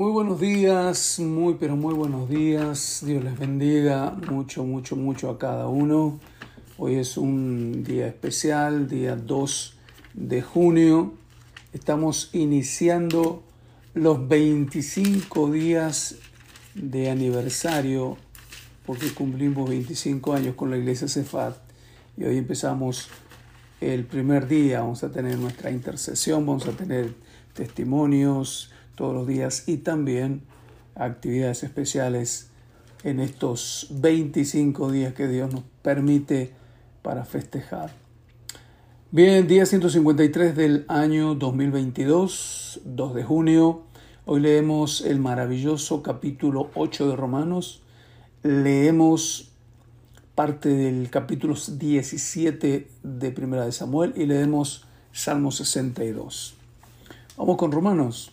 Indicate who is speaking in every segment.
Speaker 1: Muy buenos días, muy pero muy buenos días. Dios les bendiga mucho, mucho, mucho a cada uno. Hoy es un día especial, día 2 de junio. Estamos iniciando los 25 días de aniversario porque cumplimos 25 años con la iglesia Cefat y hoy empezamos el primer día. Vamos a tener nuestra intercesión, vamos a tener testimonios todos los días y también actividades especiales en estos 25 días que Dios nos permite para festejar. Bien, día 153 del año 2022, 2 de junio. Hoy leemos el maravilloso capítulo 8 de Romanos. Leemos parte del capítulo 17 de Primera de Samuel y leemos Salmo 62. Vamos con Romanos.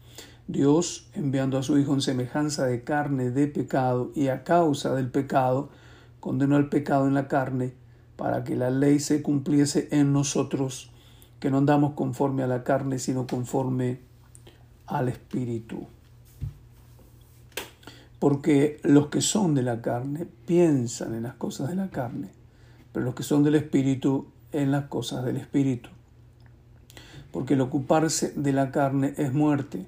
Speaker 1: Dios, enviando a su Hijo en semejanza de carne de pecado y a causa del pecado, condenó el pecado en la carne para que la ley se cumpliese en nosotros, que no andamos conforme a la carne, sino conforme al Espíritu. Porque los que son de la carne piensan en las cosas de la carne, pero los que son del Espíritu en las cosas del Espíritu. Porque el ocuparse de la carne es muerte,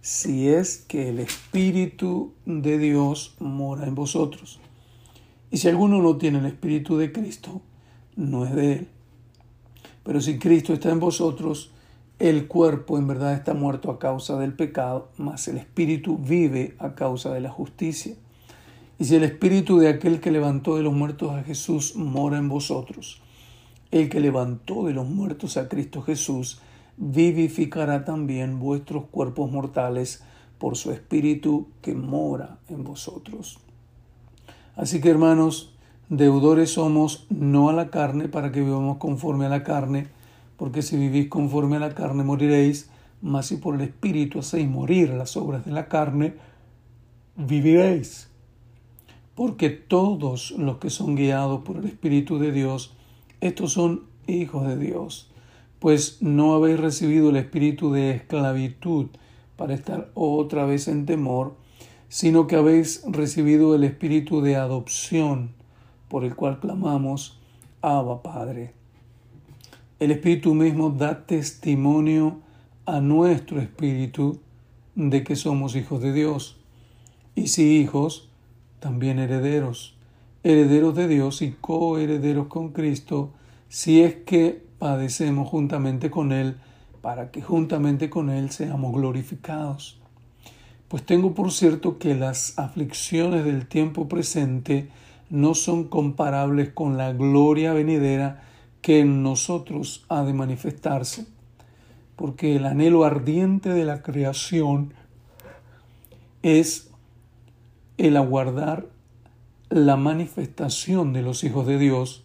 Speaker 1: si es que el Espíritu de Dios mora en vosotros. Y si alguno no tiene el Espíritu de Cristo, no es de él. Pero si Cristo está en vosotros, el cuerpo en verdad está muerto a causa del pecado, mas el Espíritu vive a causa de la justicia. Y si el Espíritu de aquel que levantó de los muertos a Jesús mora en vosotros, el que levantó de los muertos a Cristo Jesús, vivificará también vuestros cuerpos mortales por su Espíritu que mora en vosotros. Así que hermanos, deudores somos no a la carne para que vivamos conforme a la carne, porque si vivís conforme a la carne moriréis, mas si por el Espíritu hacéis morir las obras de la carne, viviréis. Porque todos los que son guiados por el Espíritu de Dios, estos son hijos de Dios pues no habéis recibido el espíritu de esclavitud para estar otra vez en temor, sino que habéis recibido el espíritu de adopción, por el cual clamamos, Abba Padre. El Espíritu mismo da testimonio a nuestro espíritu de que somos hijos de Dios, y si hijos, también herederos, herederos de Dios y coherederos con Cristo, si es que padecemos juntamente con Él, para que juntamente con Él seamos glorificados. Pues tengo por cierto que las aflicciones del tiempo presente no son comparables con la gloria venidera que en nosotros ha de manifestarse, porque el anhelo ardiente de la creación es el aguardar la manifestación de los hijos de Dios,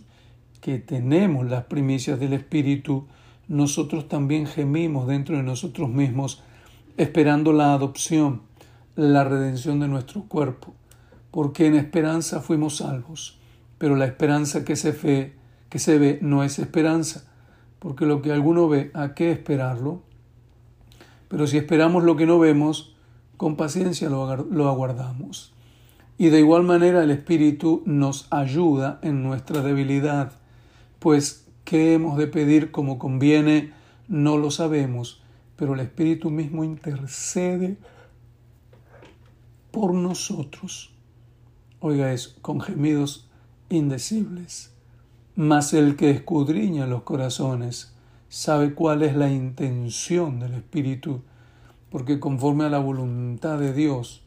Speaker 1: que tenemos las primicias del Espíritu, nosotros también gemimos dentro de nosotros mismos, esperando la adopción, la redención de nuestro cuerpo, porque en esperanza fuimos salvos. pero la esperanza que se, fe, que se ve no es esperanza, porque lo que alguno ve, ¿a qué esperarlo? Pero si esperamos lo que no vemos, con paciencia lo aguardamos. Y de igual manera el Espíritu nos ayuda en nuestra debilidad, pues qué hemos de pedir como conviene, no lo sabemos, pero el Espíritu mismo intercede por nosotros. Oiga eso, con gemidos indecibles. Mas el que escudriña los corazones sabe cuál es la intención del Espíritu, porque conforme a la voluntad de Dios,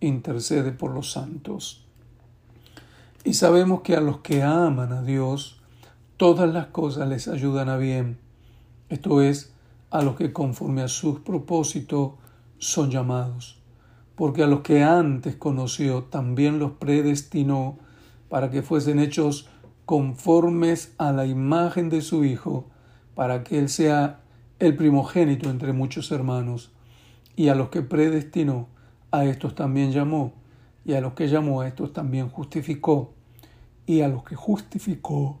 Speaker 1: intercede por los santos. Y sabemos que a los que aman a Dios, todas las cosas les ayudan a bien. Esto es, a los que conforme a sus propósitos son llamados. Porque a los que antes conoció, también los predestinó para que fuesen hechos conformes a la imagen de su Hijo, para que Él sea el primogénito entre muchos hermanos. Y a los que predestinó, a estos también llamó, y a los que llamó a estos también justificó, y a los que justificó,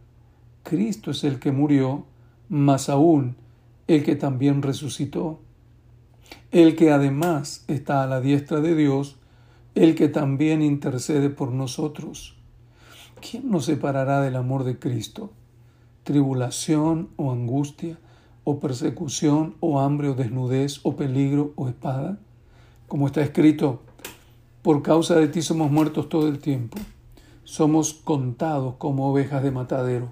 Speaker 1: Cristo es el que murió, más aún el que también resucitó, el que además está a la diestra de Dios, el que también intercede por nosotros. ¿Quién nos separará del amor de Cristo? ¿Tribulación o angustia, o persecución, o hambre, o desnudez, o peligro, o espada? como está escrito, por causa de ti somos muertos todo el tiempo, somos contados como ovejas de matadero.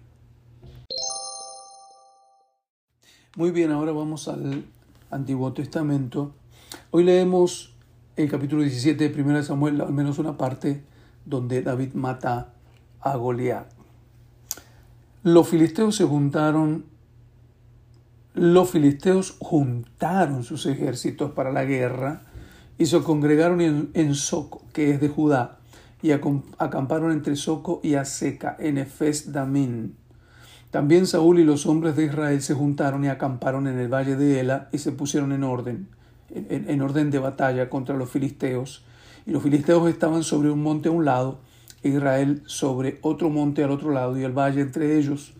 Speaker 1: Muy bien, ahora vamos al Antiguo Testamento. Hoy leemos el capítulo 17 de 1 Samuel, al menos una parte donde David mata a Goliat. Los filisteos se juntaron, los filisteos juntaron sus ejércitos para la guerra y se congregaron en, Soco, que es de Judá, y acamparon entre Soco y Aseca, en Efes Damín. También Saúl y los hombres de Israel se juntaron y acamparon en el valle de Ela y se pusieron en orden, en, orden de batalla contra los filisteos. Y los filisteos estaban sobre un monte a un lado, Israel sobre otro monte al otro lado y el valle entre ellos.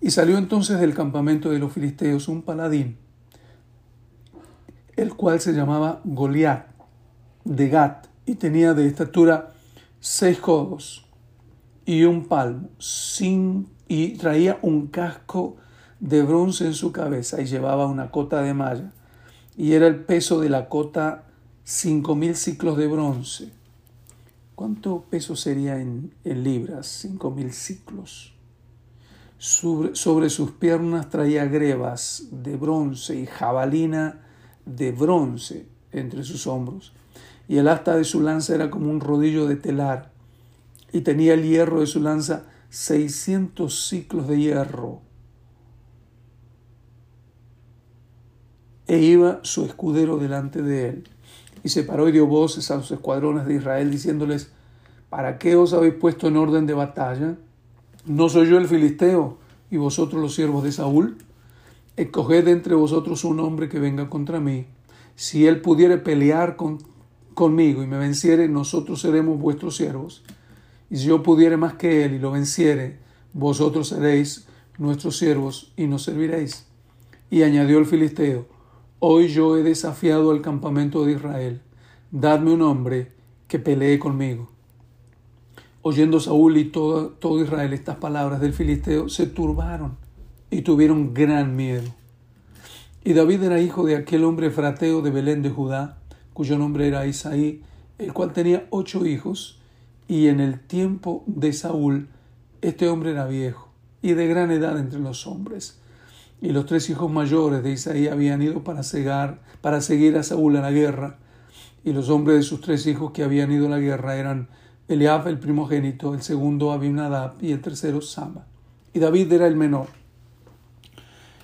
Speaker 1: Y salió entonces del campamento de los filisteos un paladín el cual se llamaba Goliat de Gat y tenía de estatura seis codos y un palmo sin, y traía un casco de bronce en su cabeza y llevaba una cota de malla y era el peso de la cota cinco mil ciclos de bronce. ¿Cuánto peso sería en, libras? Cinco mil ciclos. Sobre, sobre, sus piernas traía grebas de bronce y jabalina de bronce entre sus hombros, y el asta de su lanza era como un rodillo de telar, y tenía el hierro de su lanza seiscientos ciclos de hierro. E iba su escudero delante de él, y se paró y dio voces a los escuadrones de Israel, diciéndoles, ¿para qué os habéis puesto en orden de batalla? ¿No soy yo el filisteo y vosotros los siervos de Saúl? escoged entre vosotros un hombre que venga contra mí. Si él pudiere pelear con, conmigo y me venciere, nosotros seremos vuestros siervos. Y si yo pudiere más que él y lo venciere, vosotros seréis nuestros siervos y nos serviréis. Y añadió el filisteo, hoy yo he desafiado al campamento de Israel, dadme un hombre que pelee conmigo. Oyendo Saúl y todo, todo Israel estas palabras del filisteo, se turbaron y tuvieron gran miedo. Y David era hijo de aquel hombre frateo de Belén de Judá, cuyo nombre era Isaí, el cual tenía ocho hijos, y en el tiempo de Saúl este hombre era viejo y de gran edad entre los hombres. Y los tres hijos mayores de Isaí habían ido para, cegar, para seguir a Saúl a la guerra, y los hombres de sus tres hijos que habían ido a la guerra eran Eliab el primogénito, el segundo Abinadab y el tercero Sama. Y David era el menor.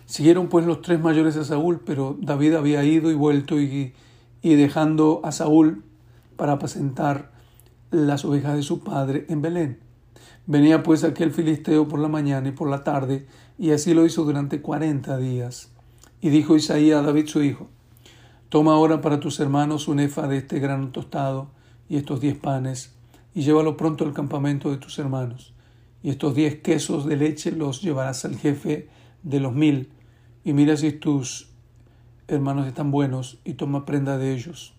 Speaker 1: Siguieron pues los tres mayores a Saúl, pero David había ido y vuelto y, y dejando a Saúl para apacentar las ovejas de su padre en Belén. Venía pues aquel filisteo por la mañana y por la tarde, y así lo hizo durante cuarenta días. Y dijo Isaías a David su hijo, Toma ahora para tus hermanos un efa de este grano tostado y estos diez panes, y llévalo pronto al campamento de tus hermanos. Y estos diez quesos de leche los llevarás al jefe de los mil, y mira si tus hermanos están buenos, y toma prenda de ellos.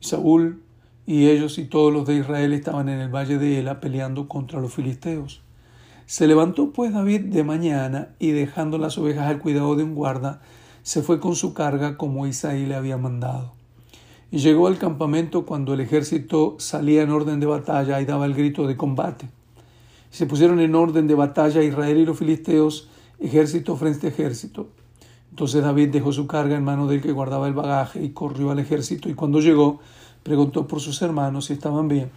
Speaker 1: Y Saúl y ellos y todos los de Israel estaban en el valle de Ela peleando contra los filisteos. Se levantó pues David de mañana y dejando las ovejas al cuidado de un guarda, se fue con su carga como Isaí le había mandado. Y llegó al campamento cuando el ejército salía en orden de batalla y daba el grito de combate. Y se pusieron en orden de batalla Israel y los filisteos, ejército frente a ejército. Entonces David dejó su carga en mano del que guardaba el bagaje y corrió al ejército y cuando llegó preguntó por sus hermanos si estaban bien.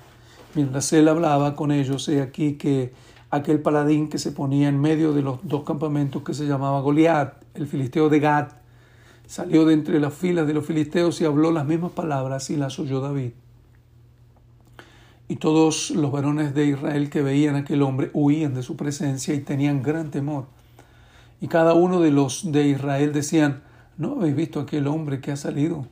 Speaker 1: Mientras él hablaba con ellos, he aquí que aquel paladín que se ponía en medio de los dos campamentos que se llamaba Goliat, el filisteo de Gad, salió de entre las filas de los filisteos y habló las mismas palabras y las oyó David. Y todos los varones de Israel que veían a aquel hombre huían de su presencia y tenían gran temor. Y cada uno de los de Israel decían, ¿no habéis visto aquel hombre que ha salido?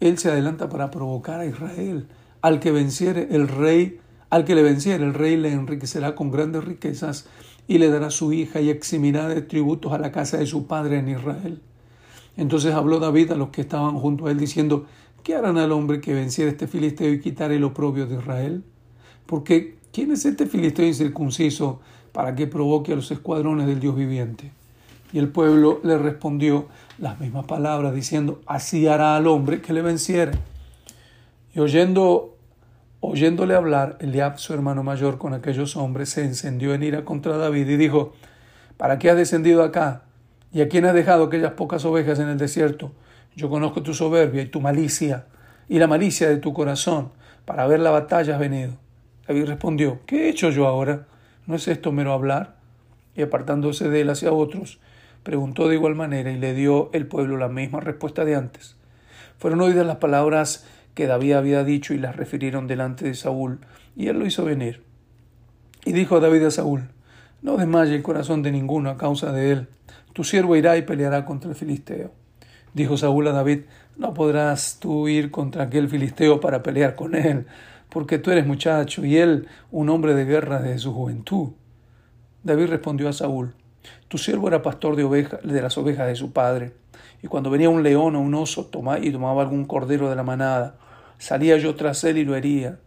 Speaker 1: Él se adelanta para provocar a Israel. Al que venciere el rey, al que le venciere el rey le enriquecerá con grandes riquezas y le dará su hija y eximirá de tributos a la casa de su padre en Israel. Entonces habló David a los que estaban junto a él diciendo, ¿qué harán al hombre que venciere este filisteo y quitare el oprobio de Israel? Porque ¿quién es este filisteo incircunciso para que provoque a los escuadrones del Dios viviente? Y el pueblo le respondió las mismas palabras, diciendo, así hará al hombre que le venciere. Y oyendo, oyéndole hablar, Eliab, su hermano mayor, con aquellos hombres, se encendió en ira contra David y dijo, ¿para qué has descendido acá? ¿Y a quién has dejado aquellas pocas ovejas en el desierto? Yo conozco tu soberbia y tu malicia, y la malicia de tu corazón, para ver la batalla has venido. David respondió, ¿qué he hecho yo ahora? ¿No es esto mero hablar? Y apartándose de él hacia otros, Preguntó de igual manera y le dio el pueblo la misma respuesta de antes. Fueron oídas las palabras que David había dicho y las refirieron delante de Saúl, y él lo hizo venir. Y dijo David a Saúl, No desmaye el corazón de ninguno a causa de él, tu siervo irá y peleará contra el filisteo. Dijo Saúl a David, No podrás tú ir contra aquel filisteo para pelear con él, porque tú eres muchacho y él un hombre de guerra desde su juventud. David respondió a Saúl, tu siervo era pastor de, oveja, de las ovejas de su padre, y cuando venía un león o un oso tomaba, y tomaba algún cordero de la manada, salía yo tras él y lo hería,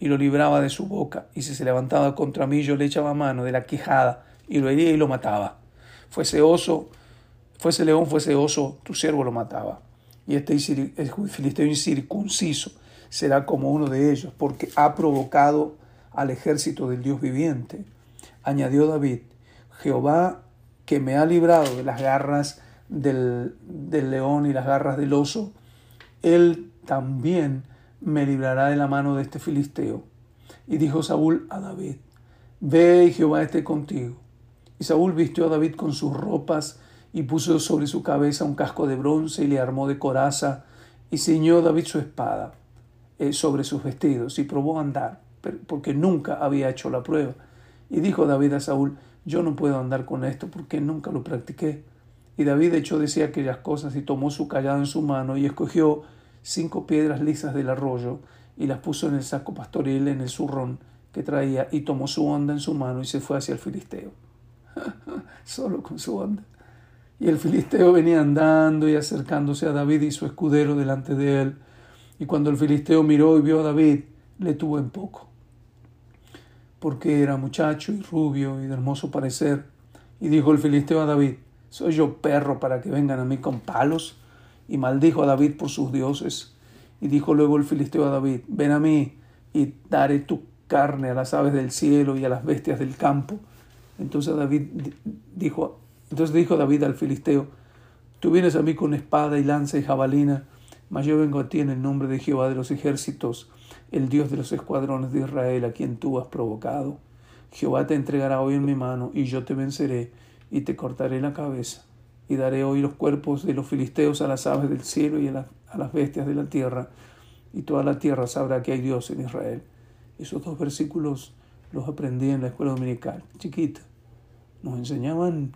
Speaker 1: y lo libraba de su boca, y si se levantaba contra mí yo le echaba mano de la quijada, y lo hería y lo mataba. Fuese oso, fuese león, fuese oso, tu siervo lo mataba. Y este filisteo incircunciso será como uno de ellos, porque ha provocado al ejército del Dios viviente. Añadió David, Jehová que me ha librado de las garras del, león y las garras del oso, Él también me librará de la mano de este filisteo. Y dijo Saúl a David, Ve y Jehová esté contigo. Y Saúl vistió a David con sus ropas y puso sobre su cabeza un casco de bronce y le armó de coraza y ciñó David su espada eh, sobre sus vestidos y probó a andar, porque nunca había hecho la prueba. Y dijo David a Saúl, yo no puedo andar con esto porque nunca lo practiqué. Y David de sí aquellas cosas y tomó su callado en su mano y escogió cinco piedras lisas del arroyo y las puso en el saco pastoril en el zurrón que traía y tomó su onda en su mano y se fue hacia el filisteo. Solo con su onda. Y el filisteo venía andando y acercándose a David y su escudero delante de él. Y cuando el filisteo miró y vio a David, le tuvo en poco. Porque era muchacho y rubio y de hermoso parecer. Y dijo el filisteo a David, ¿soy yo perro para que vengan a mí con palos? Y maldijo a David por sus dioses. Y dijo luego el filisteo a David, ven a mí y daré tu carne a las aves del cielo y a las bestias del campo. Entonces David dijo, entonces dijo David al filisteo, tú vienes a mí con espada y lanza y jabalina, mas yo vengo a ti en el nombre de Jehová de los ejércitos, el Dios de los escuadrones de Israel, a quien tú has provocado. Jehová te entregará hoy en mi mano, y yo te venceré, y te cortaré la cabeza, y daré hoy los cuerpos de los filisteos a las aves del cielo y a, las bestias de la tierra, y toda la tierra sabrá que hay Dios en Israel. Esos dos versículos los aprendí en la escuela dominical, chiquita. Nos enseñaban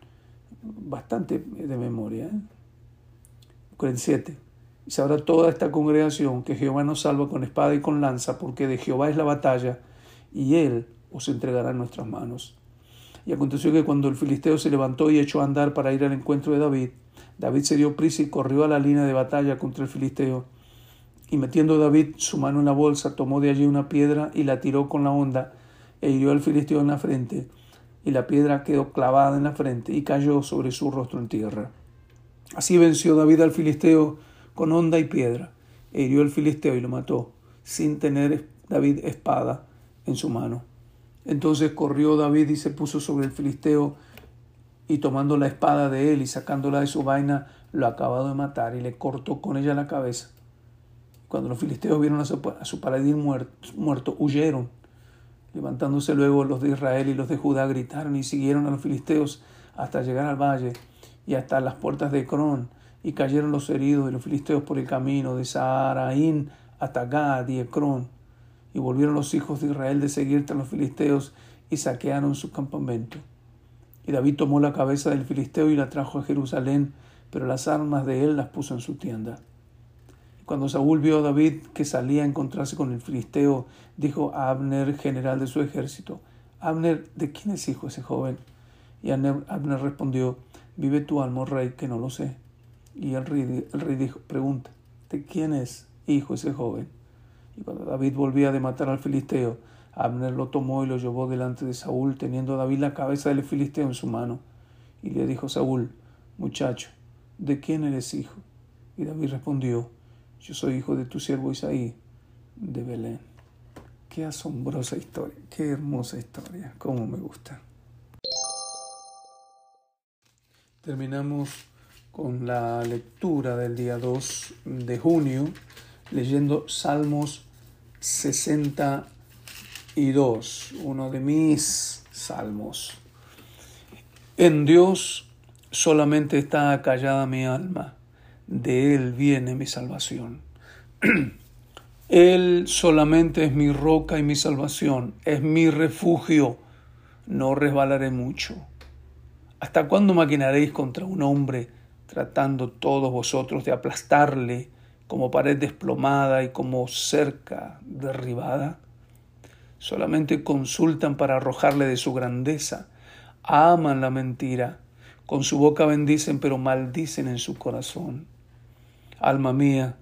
Speaker 1: bastante de memoria. ¿eh? 47. Y sabrá toda esta congregación que Jehová nos salva con espada y con lanza, porque de Jehová es la batalla, y él os entregará en nuestras manos. Y aconteció que cuando el filisteo se levantó y echó a andar para ir al encuentro de David, David se dio prisa y corrió a la línea de batalla contra el filisteo. Y metiendo David su mano en la bolsa, tomó de allí una piedra y la tiró con la honda, e hirió al filisteo en la frente, y la piedra quedó clavada en la frente y cayó sobre su rostro en tierra. Así venció David al filisteo con honda y piedra, e hirió al filisteo y lo mató, sin tener David espada en su mano. Entonces corrió David y se puso sobre el filisteo, y tomando la espada de él y sacándola de su vaina, lo acabado de matar y le cortó con ella la cabeza. Cuando los filisteos vieron a su, paladín muerto, huyeron. Levantándose luego los de Israel y los de Judá gritaron y siguieron a los filisteos hasta llegar al valle y hasta las puertas de Cron y cayeron los heridos de los filisteos por el camino de Saharaín hasta y Ecrón. Y volvieron los hijos de Israel de seguir tras los filisteos y saquearon su campamento. Y David tomó la cabeza del filisteo y la trajo a Jerusalén, pero las armas de él las puso en su tienda. Cuando Saúl vio a David que salía a encontrarse con el filisteo, dijo a Abner, general de su ejército, Abner, ¿de quién es hijo ese joven? Y Abner respondió, Vive tu alma, rey, que no lo sé. Y el rey, el rey dijo, pregunta, ¿de quién es hijo ese joven? Y cuando David volvía de matar al filisteo, Abner lo tomó y lo llevó delante de Saúl, teniendo David la cabeza del filisteo en su mano. Y le dijo Saúl, muchacho, ¿de quién eres hijo? Y David respondió, yo soy hijo de tu siervo Isaí, de Belén. Qué asombrosa historia, qué hermosa historia, cómo me gusta. Terminamos con la lectura del día 2 de junio, leyendo Salmos 62, uno de mis salmos. En Dios solamente está callada mi alma, de Él viene mi salvación. Él solamente es mi roca y mi salvación, es mi refugio, no resbalaré mucho. ¿Hasta cuándo maquinaréis contra un hombre? Tratando todos vosotros de aplastarle como pared desplomada y como cerca derribada? Solamente consultan para arrojarle de su grandeza, aman la mentira, con su boca bendicen pero maldicen en su corazón. Alma mía,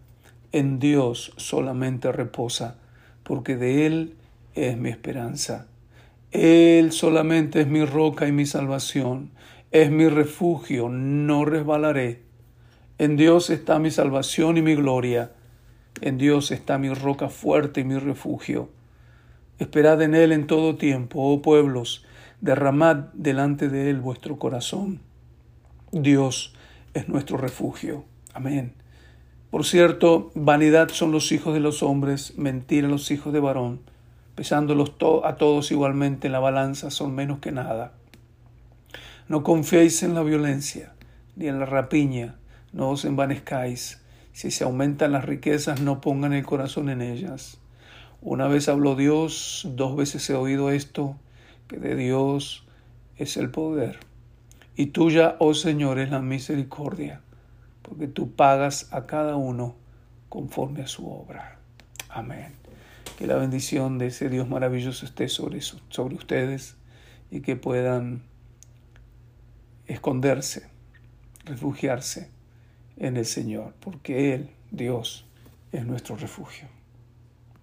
Speaker 1: en Dios solamente reposa, porque de Él es mi esperanza. Él solamente es mi roca y mi salvación es mi refugio, no resbalaré. En Dios está mi salvación y mi gloria. En Dios está mi roca fuerte y mi refugio. Esperad en Él en todo tiempo, oh pueblos, derramad delante de Él vuestro corazón. Dios es nuestro refugio. Amén. Por cierto, vanidad son los hijos de los hombres, mentira los hijos de varón. Pesándolos a todos igualmente en la balanza, son menos que nada. No confiéis en la violencia, ni en la rapiña, no os envanezcáis. Si se aumentan las riquezas, no pongan el corazón en ellas. Una vez habló Dios, dos veces he oído esto, que de Dios es el poder. Y tuya, oh Señor, es la misericordia, porque tú pagas a cada uno conforme a su obra. Amén. Que la bendición de ese Dios maravilloso esté sobre, sobre ustedes y que puedan esconderse, refugiarse en el Señor, porque Él, Dios, es nuestro refugio.